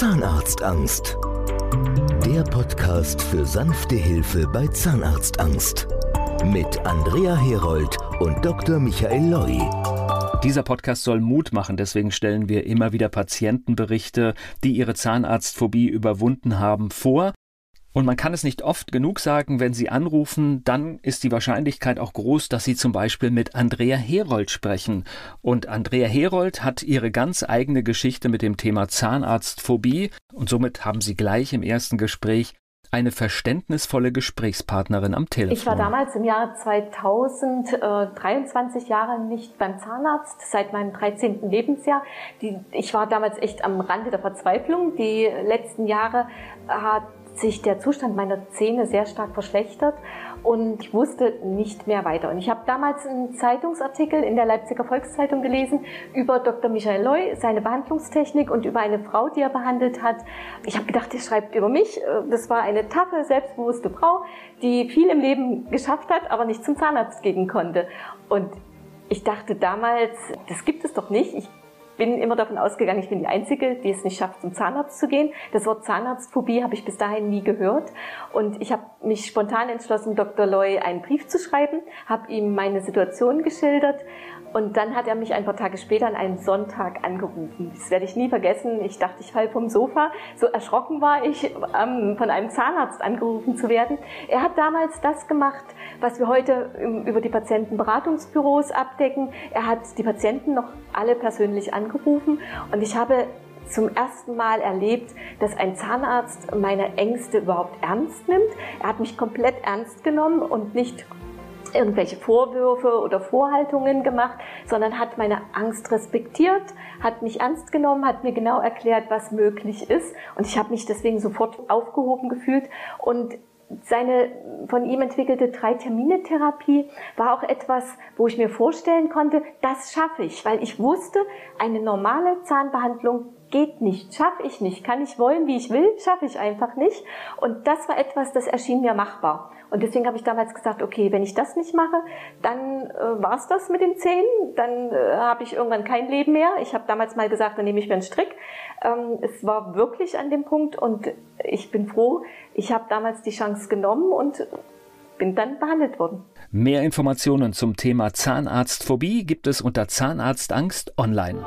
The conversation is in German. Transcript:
Zahnarztangst. Der Podcast für sanfte Hilfe bei Zahnarztangst. Mit Andrea Herold und Dr. Michael Loi. Dieser Podcast soll Mut machen, deswegen stellen wir immer wieder Patientenberichte, die ihre Zahnarztphobie überwunden haben, vor und man kann es nicht oft genug sagen, wenn Sie anrufen, dann ist die Wahrscheinlichkeit auch groß, dass Sie zum Beispiel mit Andrea Herold sprechen. Und Andrea Herold hat ihre ganz eigene Geschichte mit dem Thema Zahnarztphobie und somit haben Sie gleich im ersten Gespräch eine verständnisvolle Gesprächspartnerin am Telefon. Ich war damals im Jahr 2000 äh, 23 Jahre nicht beim Zahnarzt, seit meinem 13. Lebensjahr. Die, ich war damals echt am Rande der Verzweiflung. Die letzten Jahre hat sich der Zustand meiner Zähne sehr stark verschlechtert und ich wusste nicht mehr weiter. Und ich habe damals einen Zeitungsartikel in der Leipziger Volkszeitung gelesen über Dr. Michael Loy, seine Behandlungstechnik und über eine Frau, die er behandelt hat. Ich habe gedacht, er schreibt über mich. Das war eine taffe, selbstbewusste Frau, die viel im Leben geschafft hat, aber nicht zum Zahnarzt gehen konnte. Und ich dachte damals, das gibt es doch nicht. Ich bin immer davon ausgegangen, ich bin die Einzige, die es nicht schafft, zum Zahnarzt zu gehen. Das Wort Zahnarztphobie habe ich bis dahin nie gehört. Und ich habe mich spontan entschlossen, Dr. Loy einen Brief zu schreiben, habe ihm meine Situation geschildert und dann hat er mich ein paar Tage später an einem Sonntag angerufen. Das werde ich nie vergessen. Ich dachte, ich falle vom Sofa. So erschrocken war ich, ähm, von einem Zahnarzt angerufen zu werden. Er hat damals das gemacht, was wir heute über die Patientenberatungsbüros abdecken. Er hat die Patienten noch alle persönlich angerufen und ich habe zum ersten Mal erlebt, dass ein Zahnarzt meine Ängste überhaupt ernst nimmt. Er hat mich komplett ernst genommen und nicht irgendwelche Vorwürfe oder Vorhaltungen gemacht, sondern hat meine Angst respektiert, hat mich ernst genommen, hat mir genau erklärt, was möglich ist und ich habe mich deswegen sofort aufgehoben gefühlt und seine von ihm entwickelte Drei-Termine-Therapie war auch etwas, wo ich mir vorstellen konnte, das schaffe ich, weil ich wusste, eine normale Zahnbehandlung geht nicht, schaffe ich nicht, kann ich wollen, wie ich will, schaffe ich einfach nicht. Und das war etwas, das erschien mir machbar. Und deswegen habe ich damals gesagt, okay, wenn ich das nicht mache, dann äh, war's das mit den Zähnen, dann äh, habe ich irgendwann kein Leben mehr. Ich habe damals mal gesagt, dann nehme ich mir einen Strick. Ähm, es war wirklich an dem Punkt und ich bin froh, ich habe damals die Chance genommen und bin dann behandelt worden. Mehr Informationen zum Thema Zahnarztphobie gibt es unter Zahnarztangst online.